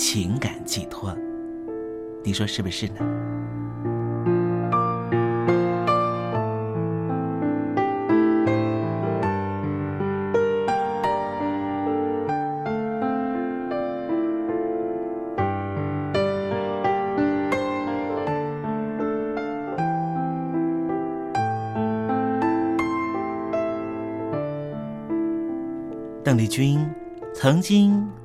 情感寄托，你说是不是呢？邓丽君。曾经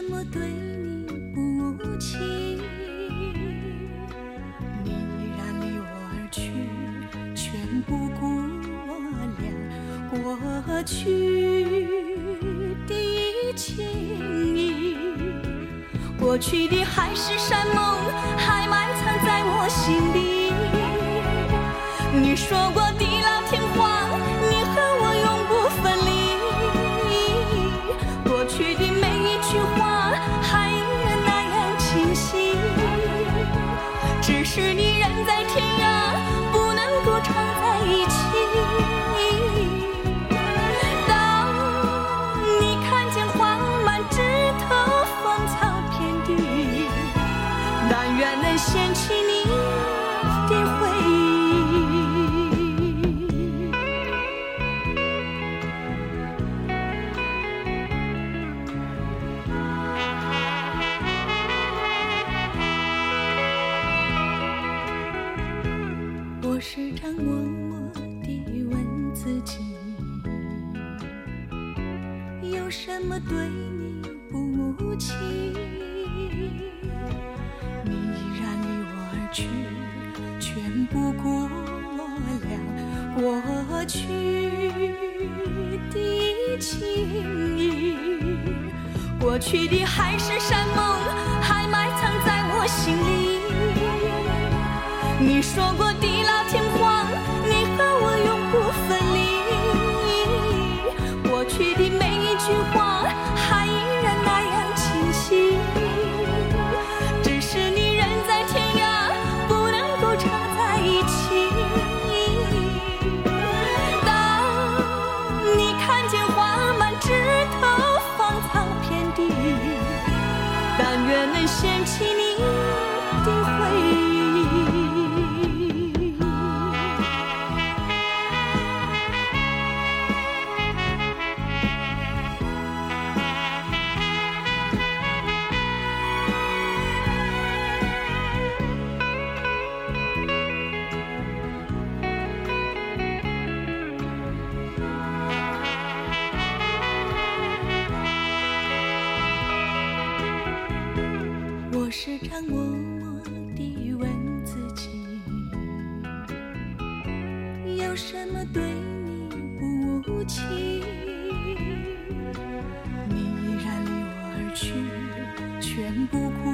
什么对你不起？你依然离我而去，全不顾我俩过去的情谊。过去的海誓山盟，还埋藏在我心里。你说过去的海誓山盟，去，全不顾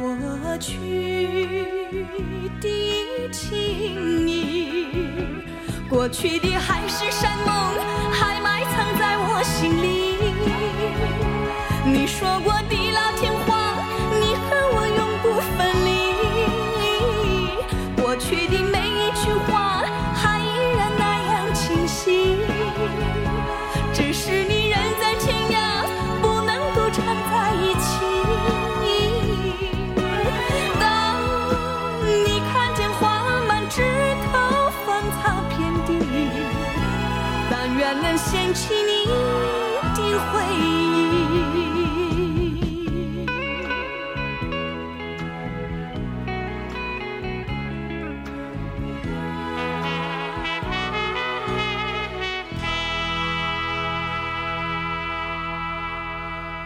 我俩过去的情谊。过去的海誓山盟，还埋藏在我心里。你说过地老天荒，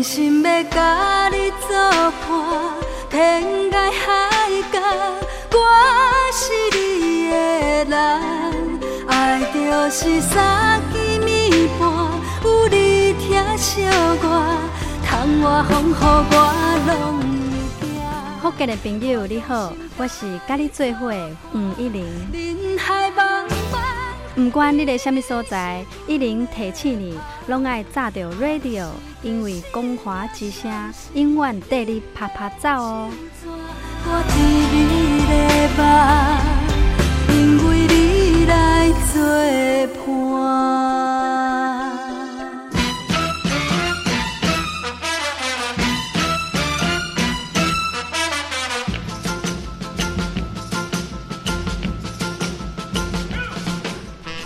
坚心要甲你作伴，天涯海角，我是你的人。爱就是三更暝半，有你疼惜我，窗外风雨我拢会惊。福建的朋友你好，我是甲你做伙的黄一玲。不管你在什么所在，一零提醒你，拢爱炸着 radio，因为光华之声永远带你啪啪走哦。我甜蜜的梦，因为你来作伴。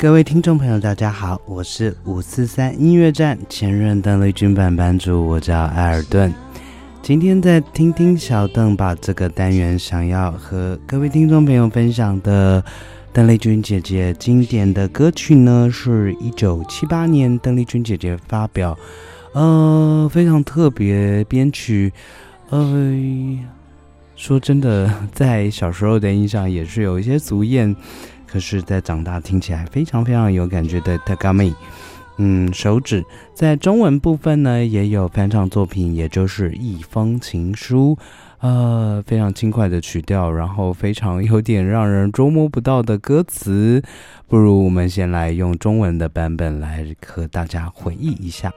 各位听众朋友，大家好，我是五四三音乐站前任邓丽君版版主，我叫艾尔顿。今天在听听小邓把这个单元，想要和各位听众朋友分享的邓丽君姐姐经典的歌曲呢，是一九七八年邓丽君姐姐发表，呃，非常特别编曲，呃，说真的，在小时候的印象也是有一些足艳。可是，在长大听起来非常非常有感觉的《Tagami》，嗯，手指在中文部分呢也有翻唱作品，也就是《一封情书》，呃，非常轻快的曲调，然后非常有点让人捉摸不到的歌词。不如我们先来用中文的版本来和大家回忆一下。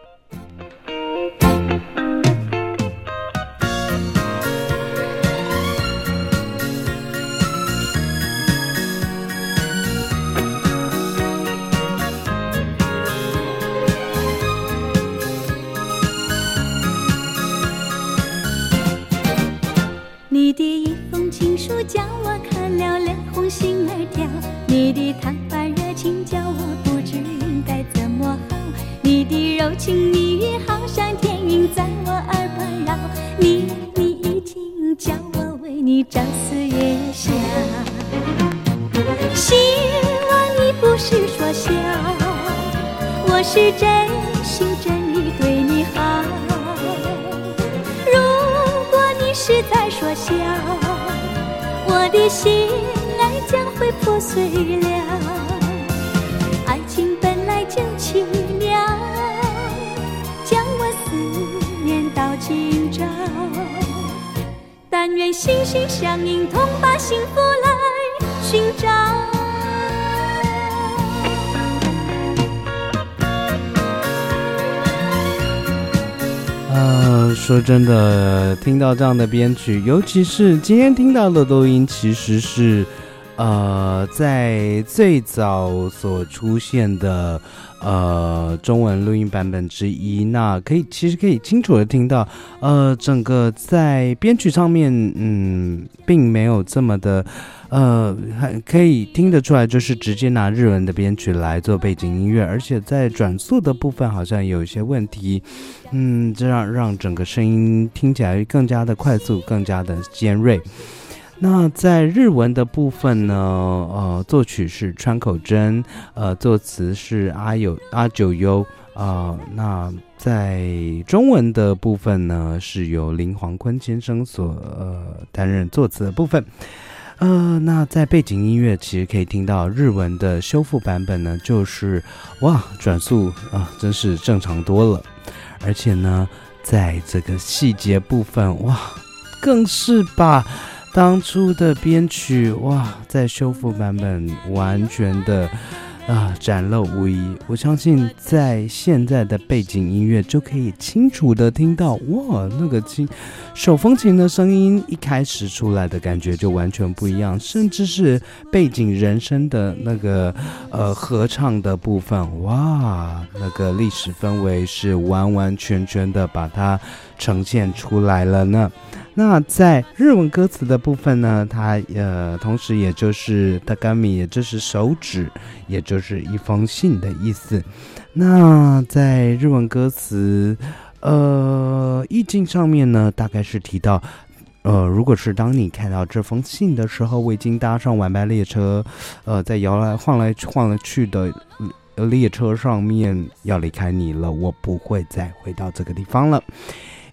叫我看了脸红心儿跳，你的谈话热情叫我不知应该怎么好，你的柔情蜜语好像天音在我耳畔绕，你你已经叫我为你朝思夜想，希望你不是说笑，我是真的心爱将会破碎了。爱情本来就奇妙，将我思念到今朝。但愿心心相印，同把幸福来寻找。说真的，听到这样的编曲，尤其是今天听到的录音，其实是，呃，在最早所出现的呃中文录音版本之一。那可以，其实可以清楚的听到，呃，整个在编曲上面，嗯，并没有这么的。呃，还可以听得出来，就是直接拿日文的编曲来做背景音乐，而且在转速的部分好像有一些问题，嗯，这样让整个声音听起来更加的快速，更加的尖锐。那在日文的部分呢，呃，作曲是川口真，呃，作词是阿有阿九优，啊，那在中文的部分呢，是由林黄坤先生所呃担任作词的部分。呃，那在背景音乐其实可以听到日文的修复版本呢，就是哇，转速啊，真是正常多了。而且呢，在这个细节部分，哇，更是把当初的编曲哇，在修复版本完全的。啊，展露无遗。我相信，在现在的背景音乐就可以清楚的听到，哇，那个琴手风琴的声音一开始出来的感觉就完全不一样，甚至是背景人声的那个呃合唱的部分，哇，那个历史氛围是完完全全的把它呈现出来了呢。那在日文歌词的部分呢，它呃，同时也就是 tagami，也就是手指，也就是一封信的意思。那在日文歌词呃意境上面呢，大概是提到，呃，如果是当你看到这封信的时候，我已经搭上晚班列车，呃，在摇来晃来晃来去的列车上面要离开你了，我不会再回到这个地方了。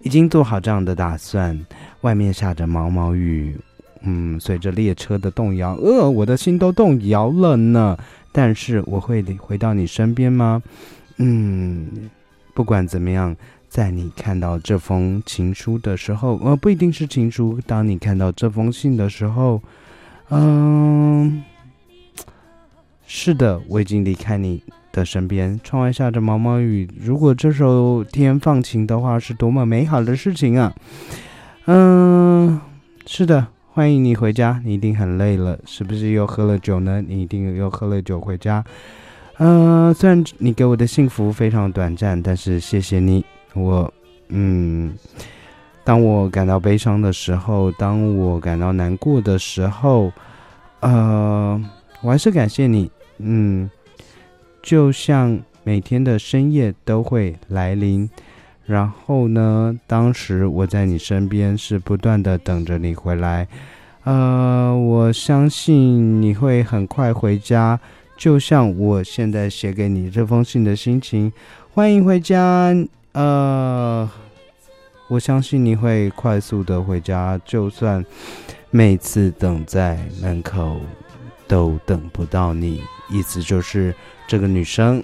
已经做好这样的打算，外面下着毛毛雨，嗯，随着列车的动摇，呃，我的心都动摇了呢。但是我会回到你身边吗？嗯，不管怎么样，在你看到这封情书的时候，呃，不一定是情书。当你看到这封信的时候，嗯，是的，我已经离开你的身边。窗外下着毛毛雨，如果这时候天放晴的话，是多么美好的事情啊！嗯，是的。欢迎你回家，你一定很累了，是不是又喝了酒呢？你一定又喝了酒回家。嗯，虽然你给我的幸福非常短暂，但是谢谢你。我，嗯，当我感到悲伤的时候，当我感到难过的时候，呃，我还是感谢你。嗯，就像每天的深夜都会来临。然后呢？当时我在你身边，是不断的等着你回来。呃，我相信你会很快回家，就像我现在写给你这封信的心情。欢迎回家。呃，我相信你会快速的回家，就算每次等在门口都等不到你。意思就是这个女生。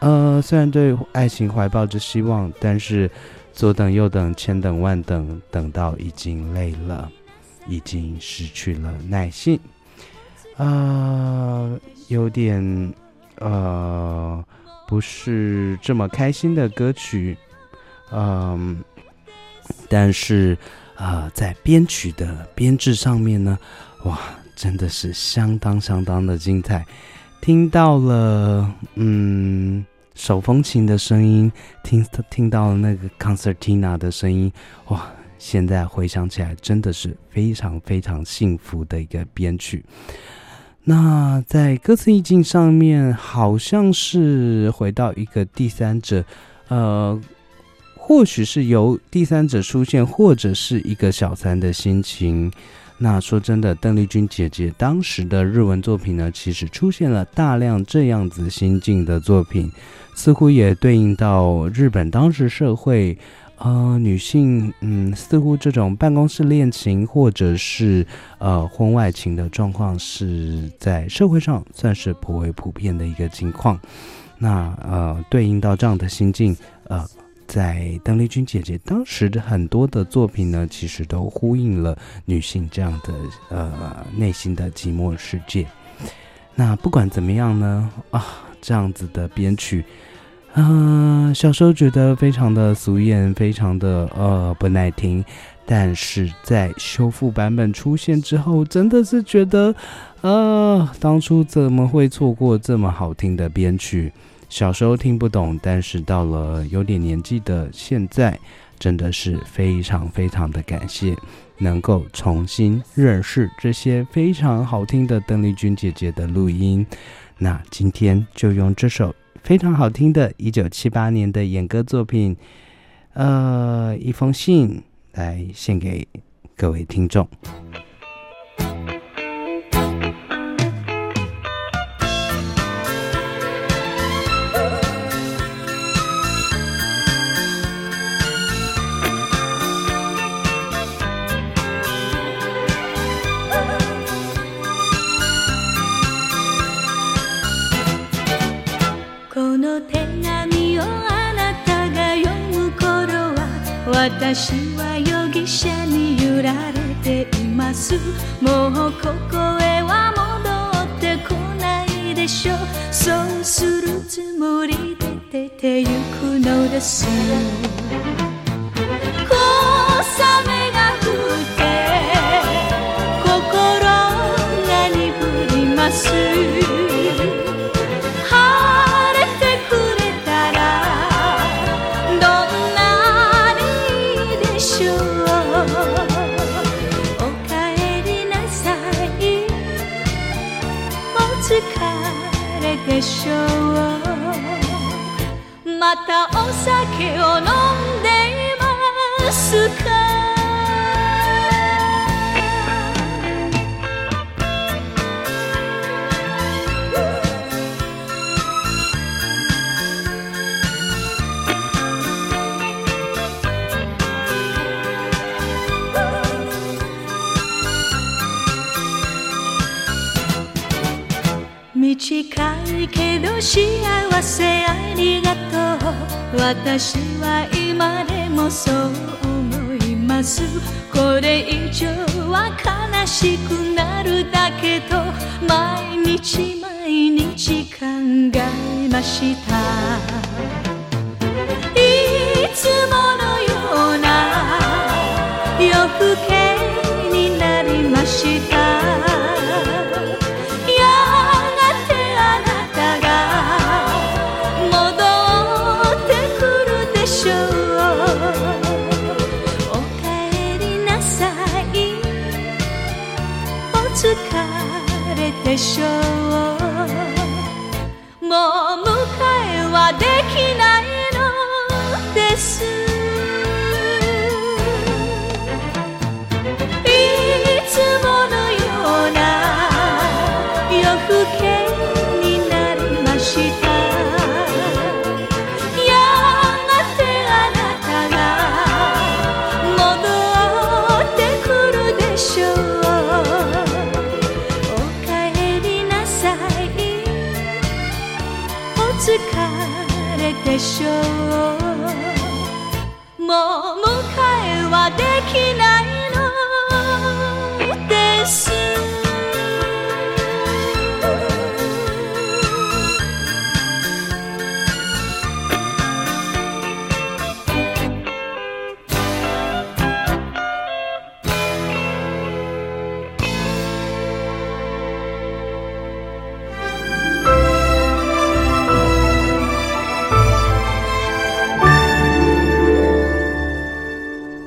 呃，虽然对爱情怀抱着希望，但是左等右等，千等万等，等到已经累了，已经失去了耐性，啊，有点呃，不是这么开心的歌曲，嗯，但是啊，在编曲的编制上面呢，哇，真的是相当相当的精彩。听到了，嗯，手风琴的声音，听听到了那个 concertina 的声音，哇！现在回想起来，真的是非常非常幸福的一个编曲。那在歌词意境上面，好像是回到一个第三者，呃，或许是由第三者出现，或者是一个小三的心情。那说真的，邓丽君姐姐当时的日文作品呢，其实出现了大量这样子心境的作品，似乎也对应到日本当时社会，呃，女性，嗯，似乎这种办公室恋情或者是呃婚外情的状况，是在社会上算是颇为普遍的一个情况。那呃，对应到这样的心境，呃。在邓丽君姐姐当时的很多的作品呢，其实都呼应了女性这样的呃内心的寂寞世界。那不管怎么样呢，啊，这样子的编曲，嗯，小时候觉得非常的俗艳，非常的呃不耐听，但是在修复版本出现之后，真的是觉得，呃，当初怎么会错过这么好听的编曲？小时候听不懂，但是到了有点年纪的现在，真的是非常非常的感谢，能够重新认识这些非常好听的邓丽君姐姐的录音。那今天就用这首非常好听的1978年的演歌作品，呃，一封信来献给各位听众。でしょう。またお酒を飲んでいますか？近いけど幸せありがとう。私は今でもそう思います。これ以上は悲しくなるだけと毎日毎日考えました。いつものような夜更け